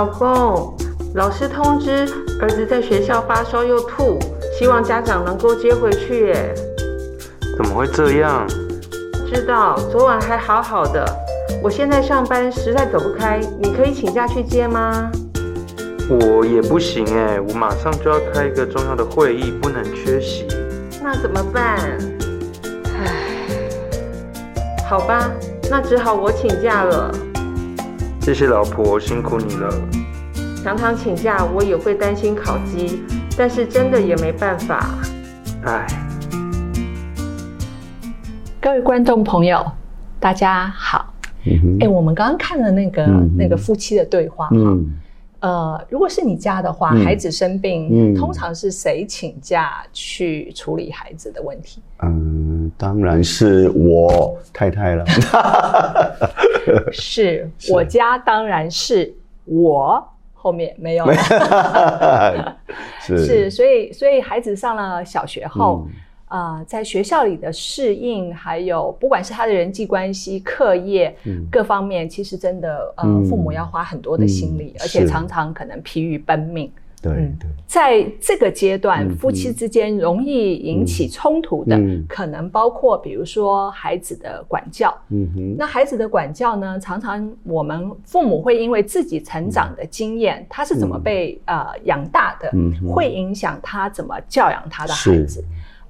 老公，老师通知儿子在学校发烧又吐，希望家长能够接回去。耶，怎么会这样？知道，昨晚还好好的。我现在上班实在走不开，你可以请假去接吗？我也不行哎，我马上就要开一个重要的会议，不能缺席。那怎么办？唉，好吧，那只好我请假了。谢谢老婆，辛苦你了。常常请假，我也会担心烤鸡，但是真的也没办法。唉，各位观众朋友，大家好。哎、嗯欸，我们刚刚看了那个、嗯、那个夫妻的对话哈。嗯呃，如果是你家的话，嗯、孩子生病、嗯，通常是谁请假去处理孩子的问题？嗯，当然是我太太了。是，是我家当然是我后面没有了。是，是，所以所以孩子上了小学后。呃，在学校里的适应，还有不管是他的人际关系、课业、嗯、各方面，其实真的呃、嗯，父母要花很多的心力，嗯、而且常常可能疲于奔命。对对、嗯，在这个阶段、嗯，夫妻之间容易引起冲突的、嗯，可能包括比如说孩子的管教。嗯哼，那孩子的管教呢，常常我们父母会因为自己成长的经验，嗯、他是怎么被、嗯、呃养大的、嗯，会影响他怎么教养他的孩子。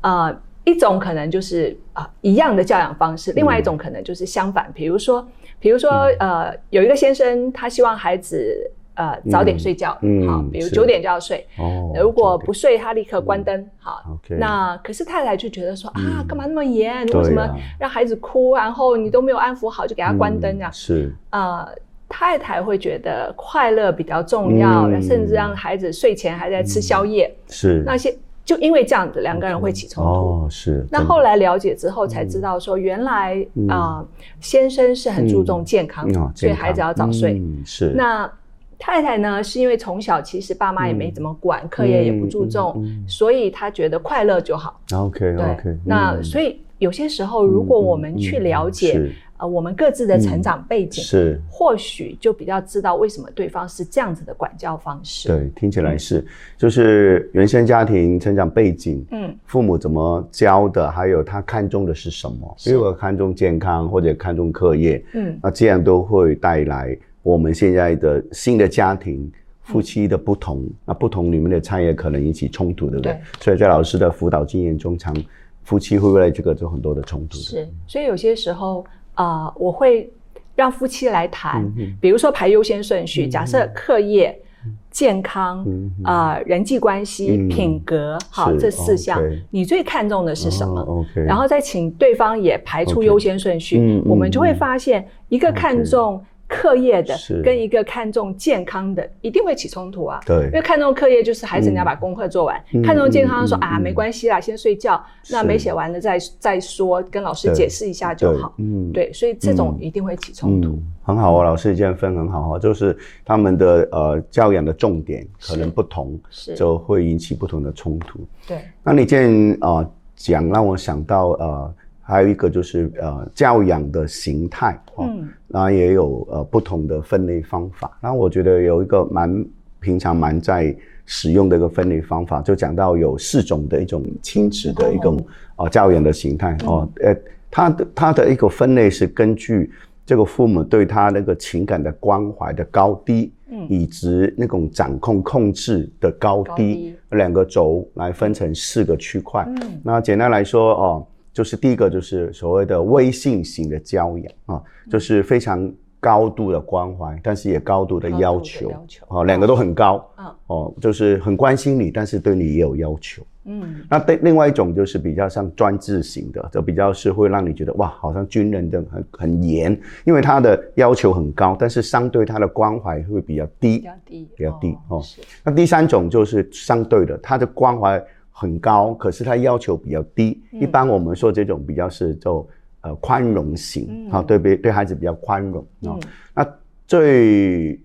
呃，一种可能就是啊、呃、一样的教养方式，另外一种可能就是相反。比如说，比如说呃，有一个先生，他希望孩子呃早点睡觉，嗯，好，比如九点就要睡。哦，如果不睡，他立刻关灯。好。那可是太太就觉得说啊，干嘛那么严？为什么让孩子哭，然后你都没有安抚好，就给他关灯这样？是。呃，太太会觉得快乐比较重要，甚至让孩子睡前还在吃宵夜。是。那些。就因为这样子，两个人会起冲突。哦，是。那后来了解之后才知道，说原来啊，先生是很注重健康，所以孩子要早睡。是。那太太呢，是因为从小其实爸妈也没怎么管，课业也不注重，所以他觉得快乐就好。OK OK。那所以有些时候，如果我们去了解。呃，我们各自的成长背景、嗯、是，或许就比较知道为什么对方是这样子的管教方式。对，听起来是，嗯、就是原生家庭成长背景，嗯，父母怎么教的，还有他看重的是什么？如果看重健康或者看重课业，嗯，那这样都会带来我们现在的新的家庭夫妻的不同，嗯、那不同里面的差异可能引起冲突，对不对？对。所以在老师的辅导经验中，常夫妻会为了这个有很多的冲突。是，所以有些时候。啊、呃，我会让夫妻来谈，嗯、比如说排优先顺序。嗯、假设课业、嗯、健康啊、嗯呃、人际关系、嗯、品格，好，这四项、你最看重的是什么？然后再请对方也排出优先顺序、我们就会发现一个看重。课业的跟一个看重健康的一定会起冲突啊，对，因为看重课业就是孩子你要把功课做完，嗯、看重健康说、嗯、啊没关系啦，先睡觉，那没写完的再再说，跟老师解释一下就好，嗯，对，所以这种一定会起冲突。很好哦，老师这样分很好哦，就是他们的呃教养的重点可能不同，是。就会引起不同的冲突。对，那你这样啊讲让我想到呃。还有一个就是呃教养的形态哦，嗯，然后也有呃不同的分类方法。那我觉得有一个蛮平常蛮在使用的一个分类方法，就讲到有四种的一种亲子的一种哦，呃，教养的形态哦，呃，它的它的一个分类是根据这个父母对他那个情感的关怀的高低，嗯，以及那种掌控控制的高低，高低两个轴来分成四个区块。嗯，那简单来说哦。就是第一个，就是所谓的威信型的教养啊，就是非常高度的关怀，但是也高度的要求，要求。啊，两个都很高，嗯，哦，就是很关心你，但是对你也有要求，嗯，那对另外一种就是比较像专制型的，就比较是会让你觉得哇，好像军人的很很严，因为他的要求很高，但是相对他的关怀会比较低，比较低，比较低哦。那第三种就是相对的，他的关怀。很高，可是他要求比较低。嗯、一般我们说这种比较是就呃宽容型，好、嗯、对对对孩子比较宽容啊、嗯。那最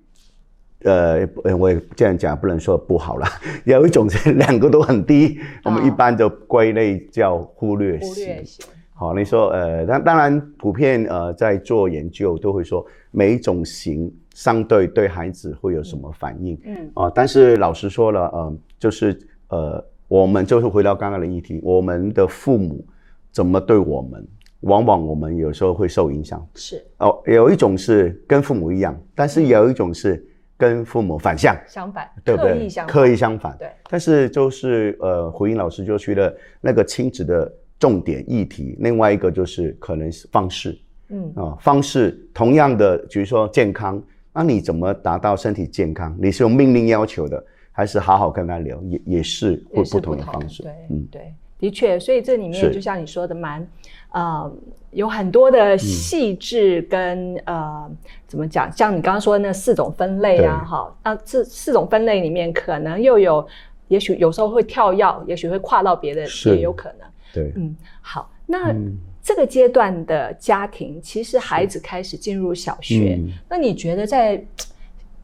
呃我也这样讲不能说不好了，有一种是两个都很低，哦、我们一般就归类叫忽略型。好，你说呃当当然普遍呃在做研究都会说每一种型相对对孩子会有什么反应？嗯啊，但是老实说了，呃，就是呃，我们就是回到刚刚的议题，我们的父母怎么对我们，往往我们有时候会受影响。是哦，有一种是跟父母一样，但是有一种是跟父母反向，相反，对不对？刻意相反，刻意相反。对，但是就是呃，胡英老师就去了那个亲子的重点议题，另外一个就是可能是方式。嗯啊，方式同样的，比如说健康，那你怎么达到身体健康？你是用命令要求的，还是好好跟他聊？也也是会不同的方式。对，嗯，对，的确，所以这里面就像你说的，蛮呃有很多的细致跟、嗯、呃怎么讲？像你刚刚说的那四种分类啊，哈，那这四种分类里面可能又有，也许有时候会跳跃，也许会跨到别的，也有可能。对，嗯，好，那。嗯这个阶段的家庭，其实孩子开始进入小学，嗯、那你觉得在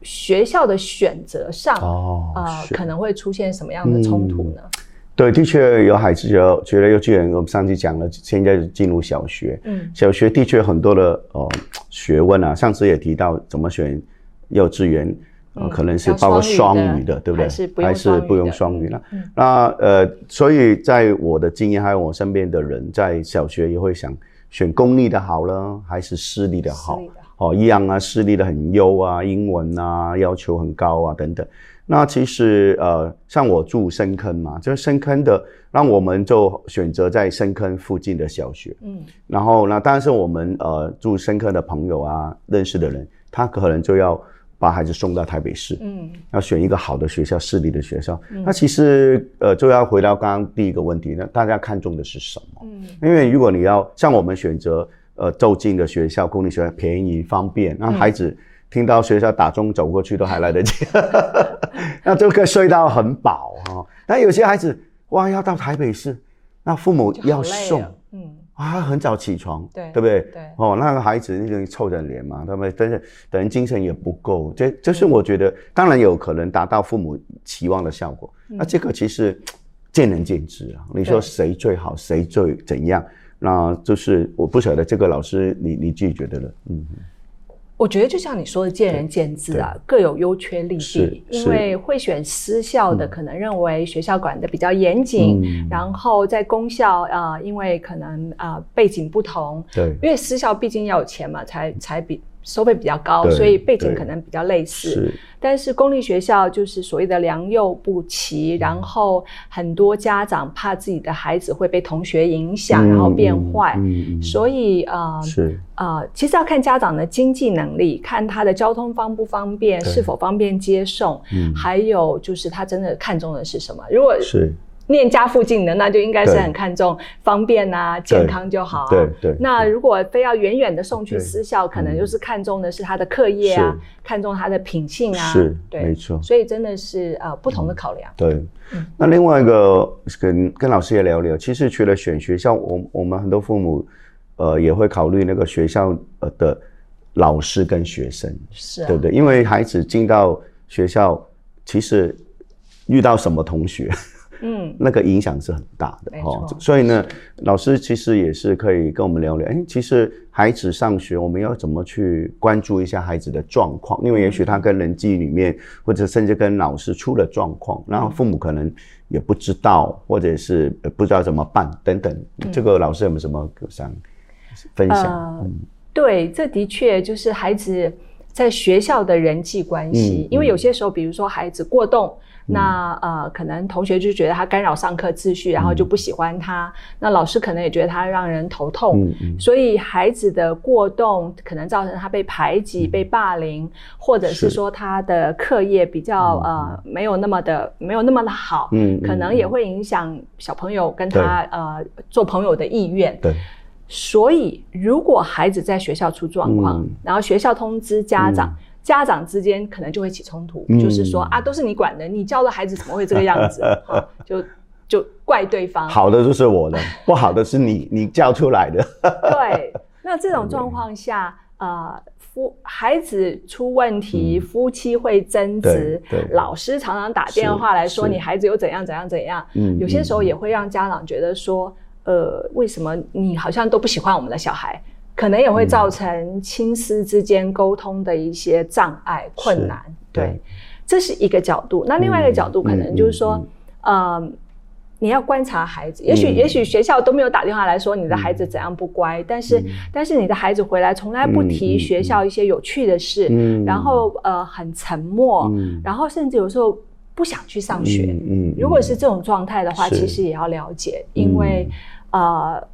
学校的选择上，哦、呃，可能会出现什么样的冲突呢？嗯、对，的确有孩子有觉得幼稚园，我们上次讲了，现在进入小学，嗯，小学的确很多的哦学问啊，上次也提到怎么选幼稚园。呃，可能是包括双语的，对不对？还是不用双语了？那呃，所以在我的经验，还有我身边的人，在小学也会想选公立的好了，还是私立的好？哦，一样啊，私立的很优啊，英文啊要求很高啊，等等。那其实呃，像我住深坑嘛，就是深坑的，那我们就选择在深坑附近的小学。嗯，然后那当然是我们呃住深坑的朋友啊，认识的人，他可能就要。把孩子送到台北市，嗯，要选一个好的学校，私立的学校。嗯、那其实，呃，就要回到刚刚第一个问题，那大家看重的是什么？嗯，因为如果你要像我们选择，呃，就近的学校，公立学校便宜方便，那孩子听到学校打钟走过去都还来得及，嗯、那这个睡到很饱哈。那有些孩子哇，要到台北市，那父母要送，嗯。啊，很早起床，对，对不对？对，哦，那个孩子那个臭着脸嘛，他们但是等人精神也不够，这这是我觉得，当然有可能达到父母期望的效果。嗯、那这个其实 见仁见智啊。你说谁最好，谁最怎样？那就是我不晓得这个老师你你自己觉得呢，嗯。我觉得就像你说的，见仁见智啊，各有优缺利弊。因为会选私校的，可能认为学校管的比较严谨，嗯、然后在公校啊、呃，因为可能啊、呃、背景不同，对，因为私校毕竟要有钱嘛，才才比。收费比较高，所以背景可能比较类似。是，但是公立学校就是所谓的良莠不齐，嗯、然后很多家长怕自己的孩子会被同学影响，嗯、然后变坏。所以呃，是呃，其实要看家长的经济能力，看他的交通方不方便，是否方便接送，嗯、还有就是他真的看重的是什么。如果是。念家附近的，那就应该是很看重方便啊，健康就好啊。对对。那如果非要远远的送去私校，可能就是看重的是他的课业啊，看重他的品性啊。是，对，没错。所以真的是呃不同的考量。对。那另外一个跟跟老师也聊聊，其实除了选学校，我我们很多父母呃也会考虑那个学校呃的老师跟学生，是，对不对？因为孩子进到学校，其实遇到什么同学。嗯，那个影响是很大的哦，所以呢，老师其实也是可以跟我们聊聊。哎，其实孩子上学，我们要怎么去关注一下孩子的状况？因为也许他跟人际里面，或者甚至跟老师出了状况，然后父母可能也不知道，或者是不知道怎么办等等。这个老师有没有什么想分享？嗯，对，这的确就是孩子在学校的人际关系，因为有些时候，比如说孩子过动。那呃，可能同学就觉得他干扰上课秩序，然后就不喜欢他。嗯、那老师可能也觉得他让人头痛，嗯嗯、所以孩子的过动可能造成他被排挤、嗯、被霸凌，或者是说他的课业比较呃没有那么的没有那么的好，嗯，可能也会影响小朋友跟他呃做朋友的意愿。对，所以如果孩子在学校出状况，嗯、然后学校通知家长。嗯家长之间可能就会起冲突，嗯、就是说啊，都是你管的，你教的孩子怎么会这个样子？啊、就就怪对方。好的就是我的，不好的是你你教出来的。对，那这种状况下，呃，夫孩子出问题，嗯、夫妻会争执，老师常常打电话来说你孩子又怎样怎样怎样。嗯，有些时候也会让家长觉得说，呃，为什么你好像都不喜欢我们的小孩？可能也会造成亲师之间沟通的一些障碍、困难。对，对，这是一个角度。那另外一个角度，可能就是说，嗯。呃你要观察孩子，也许也许学校都没有打电话来说你的孩子怎样不乖，嗯、但是、嗯、但是你的孩子回来从来不提学校一些有趣的事，嗯、然后呃很沉默，嗯、然后甚至有时候不想去上学。嗯，嗯如果是这种状态的话，其实也要了解，因为、嗯、呃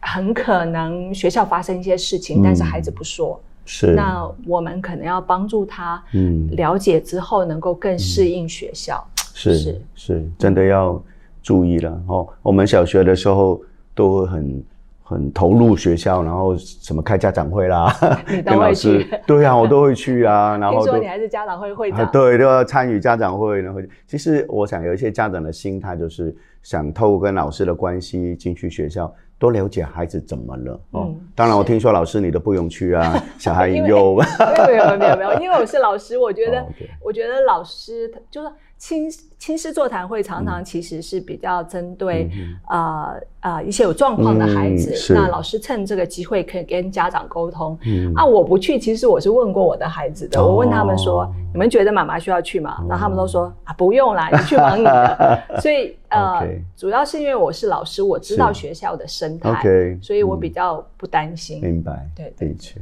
很可能学校发生一些事情，嗯、但是孩子不说，是。那我们可能要帮助他，嗯，了解之后能够更适应学校。嗯、是是。是，真的要。注意了。哦，我们小学的时候都会很很投入学校，然后什么开家长会啦，跟老师？对啊，我都会去啊。然后听说你还是家长会会长？啊、对，都要参与家长会。然后其实我想有一些家长的心态就是想透过跟老师的关系进去学校，多了解孩子怎么了哦。嗯、当然，我听说老师你都不用去啊，小孩有。没有没有没有没有，因为我是老师，我觉得、我觉得老师就是。亲亲师座谈会常常其实是比较针对啊啊、嗯呃呃、一些有状况的孩子，嗯、那老师趁这个机会可以跟家长沟通。嗯、啊，我不去，其实我是问过我的孩子的，哦、我问他们说：“你们觉得妈妈需要去吗？”然后、哦、他们都说：“啊，不用啦，你去忙你的。”所以呃 主要是因为我是老师，我知道学校的生态，okay, 所以我比较不担心。明白，对，的确，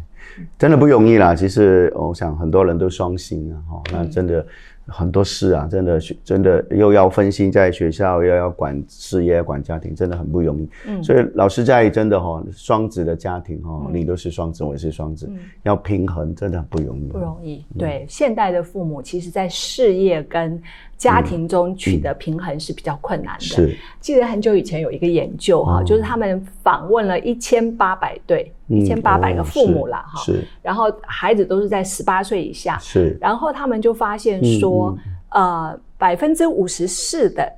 真的不容易啦。其实我想很多人都双薪啊，哈，那真的。很多事啊，真的，真的又要分心在学校，又要管事业、管家庭，真的很不容易。嗯，所以老师在真的哈，双子的家庭哈，你都是双子，我也是双子，要平衡真的很不容易。不容易。对，现代的父母，其实在事业跟家庭中取得平衡是比较困难的。是。记得很久以前有一个研究哈，就是他们访问了一千八百对。一千八百个父母了哈，是，然后孩子都是在十八岁以下，是，然后他们就发现说，呃，百分之五十四的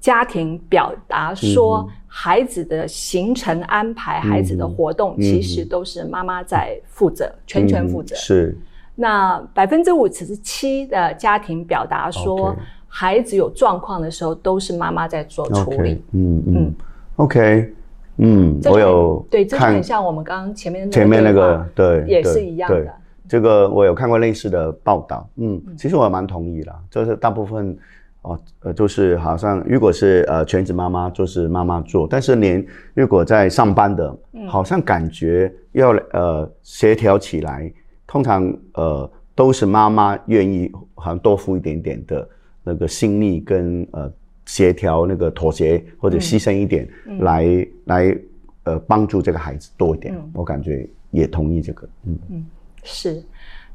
家庭表达说，孩子的行程安排、孩子的活动，其实都是妈妈在负责，全权负责。是，那百分之五十七的家庭表达说，孩子有状况的时候，都是妈妈在做处理。嗯嗯，OK。嗯，我有对，这很像我们刚刚前面前面那个，对，也是一样的。这个我有看过类似的报道，嗯，其实我蛮同意啦，就是大部分哦，呃，就是好像如果是呃全职妈妈，就是妈妈做，但是连如果在上班的，好像感觉要呃协调起来，通常呃都是妈妈愿意好像多付一点点的那个心力跟呃。协调那个妥协或者牺牲一点来，来、呃帮助这个孩子多一点，嗯、我感觉也同意这个，嗯嗯是，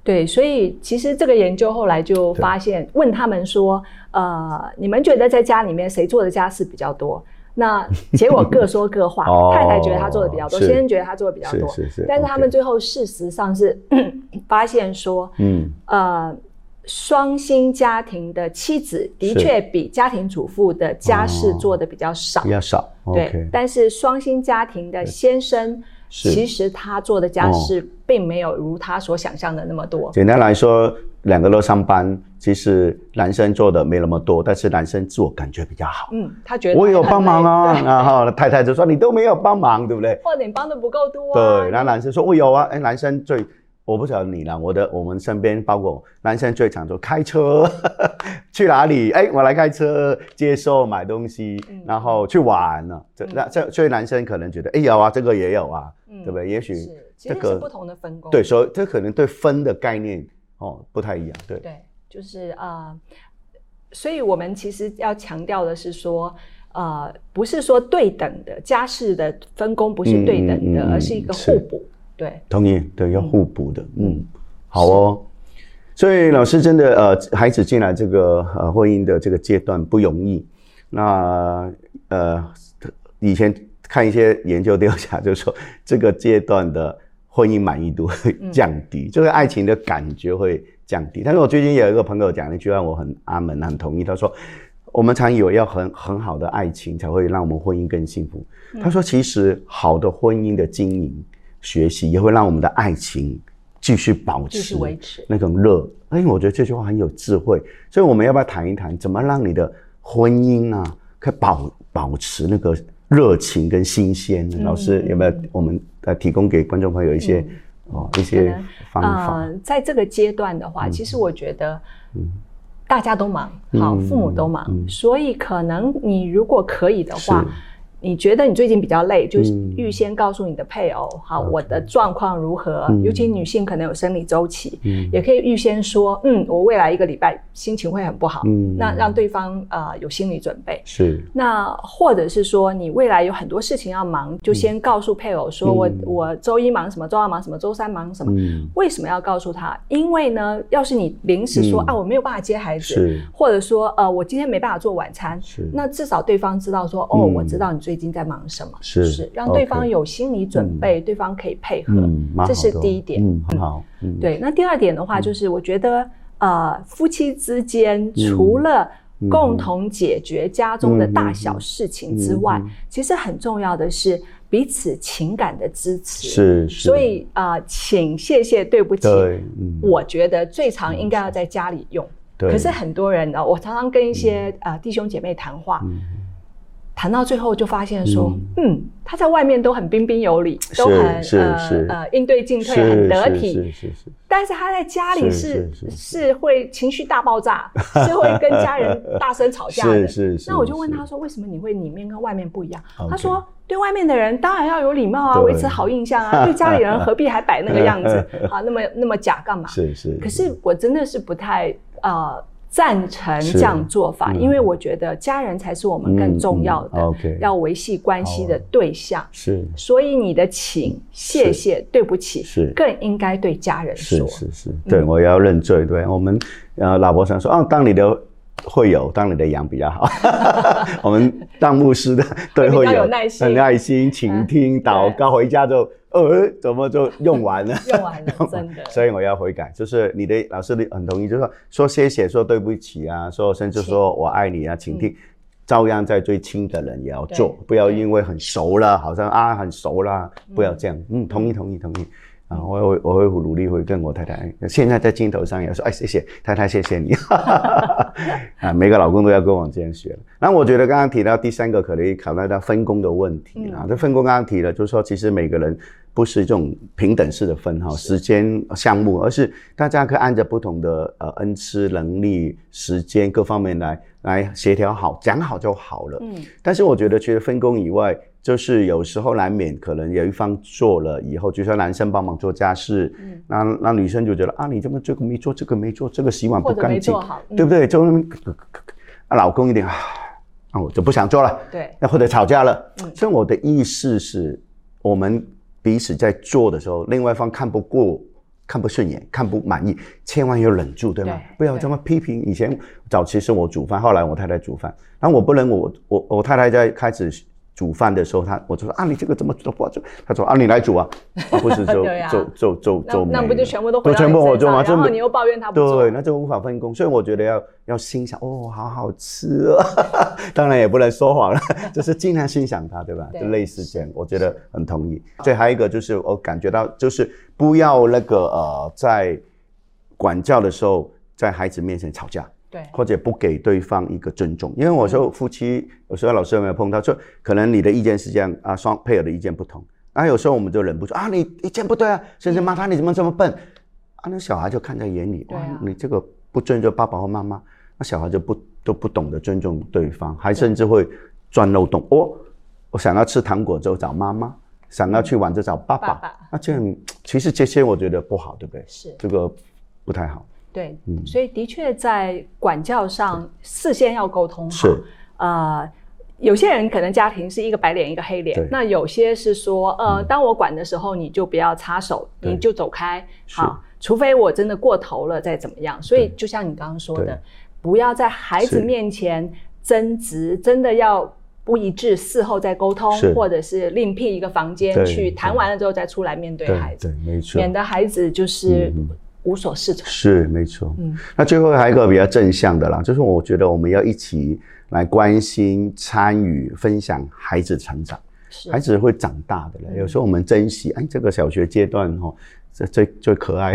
对，所以其实这个研究后来就发现，对问他们说，呃，你们觉得在家里面谁做的家事比较多？那结果各说各话，太太觉得他做的比较多，先生觉得他做的比较多，是是是，但是他们最后事实上是 发现说，嗯呃。双薪家庭的妻子的确比家庭主妇的家事做的比较少，比较少。对，但是双薪家庭的先生，其实他做的家事并没有如他所想象的那么多。简单来说，两个都上班，其实男生做的没那么多，但是男生自我感觉比较好。嗯，他觉得我有帮忙啊，然后太太就说你都没有帮忙，对不对？或者你帮的不够多。对，然后男生说我有啊，哎，男生最。我不晓得你啦，我的我们身边包括男生最常说开车 去哪里？哎，我来开车接受买东西，嗯、然后去玩了。这那这所以男生可能觉得，哎有啊，这个也有啊，嗯、对不对？也许这个是不同的分工。对，所以这可能对分的概念哦不太一样。对对，就是啊、呃，所以我们其实要强调的是说，呃，不是说对等的家事的分工不是对等的，嗯嗯嗯、而是一个互补。对，同意，对，要互补的，嗯，嗯好哦。所以老师真的，呃，孩子进来这个呃婚姻的这个阶段不容易。那呃，以前看一些研究调查，就是说这个阶段的婚姻满意度会 降低，这个、嗯、爱情的感觉会降低。但是我最近有一个朋友讲了一句话，我很阿门，很同意。他说，我们常以为要很很好的爱情才会让我们婚姻更幸福。嗯、他说，其实好的婚姻的经营。学习也会让我们的爱情继续保持维持那种热。哎，我觉得这句话很有智慧，所以我们要不要谈一谈，怎么让你的婚姻啊，可以保保持那个热情跟新鲜。嗯、老师有没有我们呃提供给观众朋友一些、嗯、哦一些方法？呃，在这个阶段的话，嗯、其实我觉得，大家都忙，好，父母都忙，嗯、所以可能你如果可以的话。你觉得你最近比较累，就是预先告诉你的配偶，好，我的状况如何？尤其女性可能有生理周期，也可以预先说，嗯，我未来一个礼拜心情会很不好，嗯，那让对方呃有心理准备。是。那或者是说，你未来有很多事情要忙，就先告诉配偶说，我我周一忙什么，周二忙什么，周三忙什么。为什么要告诉他？因为呢，要是你临时说啊，我没有办法接孩子，或者说呃，我今天没办法做晚餐，那至少对方知道说，哦，我知道你最。最近在忙什么？是是让对方有心理准备，对方可以配合，这是第一点。嗯，很好。对，那第二点的话，就是我觉得，呃，夫妻之间除了共同解决家中的大小事情之外，其实很重要的是彼此情感的支持。是是。所以啊，请、谢谢、对不起，我觉得最常应该要在家里用。可是很多人呢，我常常跟一些啊弟兄姐妹谈话。谈到最后就发现说，嗯，他在外面都很彬彬有礼，都很呃呃应对进退很得体，是是是。但是他在家里是是会情绪大爆炸，是会跟家人大声吵架的。是是。那我就问他说，为什么你会里面跟外面不一样？他说，对外面的人当然要有礼貌啊，维持好印象啊。对家里人何必还摆那个样子 啊？那么那么假干嘛？是是。可是我真的是不太呃。赞成这样做法，因为我觉得家人才是我们更重要的，OK，，要维系关系的对象。是，所以你的请、谢谢、对不起，是更应该对家人说。是是是，对，我要认罪。对，我们呃，老婆想说，哦，当你的会有，当你的羊比较好。我们当牧师的，对，会有耐心、很耐心、倾听、祷告，回家就。呃，怎么就用完了？用完了，真的。所以我要悔改，就是你的老师，你很同意，就是说说谢谢，说对不起啊，说甚至说我爱你啊，请听，照样在最亲的人也要做，不要因为很熟了，好像啊很熟了，不要这样。嗯，同意，同意，同意。啊，我会我会努力会跟我太太，现在在镜头上也说，哎，谢谢太太，谢谢你。啊，每个老公都要跟我这样学。那我觉得刚刚提到第三个，可能考虑到分工的问题啊。这分工刚刚提了，就是说其实每个人。不是这种平等式的分哈，时间项目，而是大家可以按照不同的呃恩赐能力、时间各方面来来协调好，讲好就好了。嗯，但是我觉得除了分工以外，就是有时候难免可能有一方做了以后，就说男生帮忙做家事，嗯，那那女生就觉得啊，你怎么这个没做，这个没做，这个洗碗不干净，嗯、对不对？就那么啊，老公一点啊，那我就不想做了，对，那或者吵架了。嗯，所以我的意思是，我们。彼此在做的时候，另外一方看不过、看不顺眼、看不满意，千万要忍住，对吗？对，不要这么批评。以前早期是我煮饭，后来我太太煮饭，然后我不能，我我我太太在开始。煮饭的时候，他我就说啊，你这个怎么煮不好做？他说啊，你来煮啊，不是就 就就就就那不就全部都都全部我做吗？然后你又抱怨他不做，对，那就无法分工。所以我觉得要要欣赏哦，好好吃啊，当然也不能说谎了，就是尽量欣赏他，对吧？就类似这样，我觉得很同意。所以还有一个就是我感觉到，就是不要那个呃，在管教的时候，在孩子面前吵架。对，或者不给对方一个尊重，因为我说夫妻有时候老师有没有碰到，就可能你的意见是这样啊，双配偶的意见不同，啊，有时候我们就忍不住啊，你意见不对啊，甚至骂他你怎么这么笨，啊，那小孩就看在眼里，哇，你这个不尊重爸爸或妈妈，那小孩就不都不懂得尊重对方，还甚至会钻漏洞，哦，我想要吃糖果就找妈妈，想要去玩就找爸爸，那这样其实这些我觉得不好，对不对？是，这个不太好。对，所以的确在管教上事先要沟通好。是，呃，有些人可能家庭是一个白脸一个黑脸，那有些是说，呃，当我管的时候，你就不要插手，你就走开，好，除非我真的过头了再怎么样。所以就像你刚刚说的，不要在孩子面前争执，真的要不一致，事后再沟通，或者是另辟一个房间去谈完了之后再出来面对孩子，对，没错，免得孩子就是。无所适从是没错，嗯，那最后还有一个比较正向的啦，就是我觉得我们要一起来关心、参与、分享孩子成长，是孩子会长大的了。有时候我们珍惜，哎，这个小学阶段哈，这最最可爱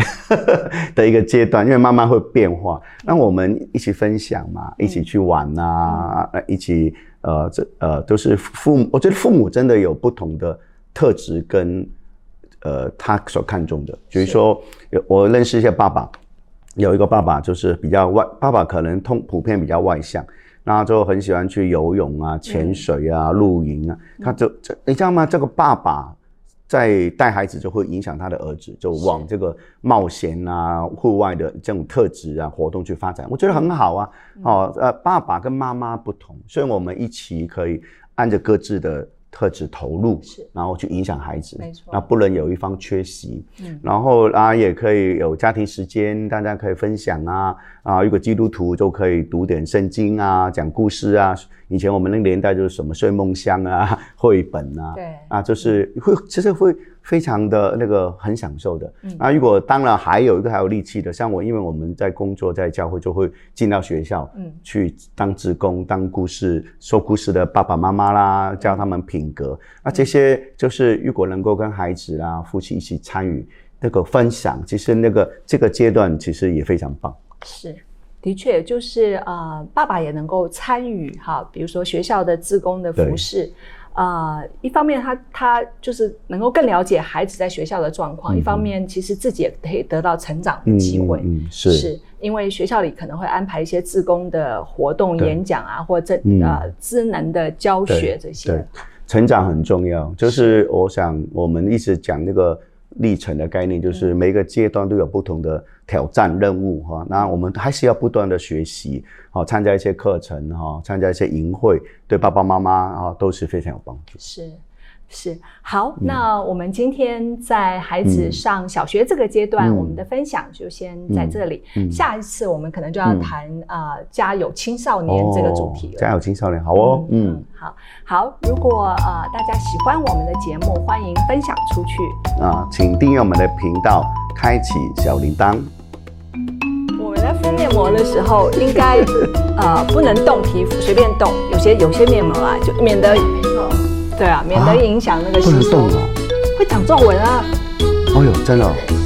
的一个阶段，因为慢慢会变化。那我们一起分享嘛，一起去玩啊，嗯、一起呃，这呃都是父母。我觉得父母真的有不同的特质跟呃他所看重的。比如说，有我认识一些爸爸，有一个爸爸就是比较外，爸爸可能通普遍比较外向，那就很喜欢去游泳啊、潜水啊、露营啊。他就这你知道吗？这个爸爸。在带孩子就会影响他的儿子，就往这个冒险啊、户外的这种特质啊活动去发展，我觉得很好啊。哦，呃，爸爸跟妈妈不同，所以我们一起可以按着各自的。特质投入，是，然后去影响孩子，没错，那不能有一方缺席，嗯，然后啊也可以有家庭时间，大家可以分享啊，啊，如果基督徒就可以读点圣经啊，讲故事啊，以前我们那个年代就是什么睡梦乡啊，绘本啊，对，啊，就是会，其实会。非常的那个很享受的，嗯，那如果当然还有一个还有力气的，像我，因为我们在工作在教会，就会进到学校，嗯，去当职工，当故事说故事的爸爸妈妈啦，教他们品格，那这些就是如果能够跟孩子啊夫妻一起参与那个分享，其实那个这个阶段其实也非常棒。是，的确就是呃，爸爸也能够参与哈，比如说学校的职工的服事。啊、呃，一方面他他就是能够更了解孩子在学校的状况，嗯、一方面其实自己也可以得到成长的机会。嗯，嗯是，是因为学校里可能会安排一些自工的活动、演讲啊，或者这呃职能的教学这些。对，成长很重要。就是我想我们一直讲那个历程的概念，就是每个阶段都有不同的。挑战任务哈，那我们还是要不断的学习，好参加一些课程哈，参加一些营会，对爸爸妈妈啊都是非常有帮助。是。是好，那我们今天在孩子上小学这个阶段，嗯、我们的分享就先在这里。嗯嗯、下一次我们可能就要谈啊、家有青少年这个主题了。哦、家有青少年，好哦，嗯，嗯好好。如果呃大家喜欢我们的节目，欢迎分享出去啊，请订阅我们的频道，开启小铃铛。我们在敷面膜的时候，应该呃不能动皮肤，随便动。有些有些面膜啊，就免得。对啊，免得影响那个吸收，啊、会长皱纹啊。哦呦，真的、哦。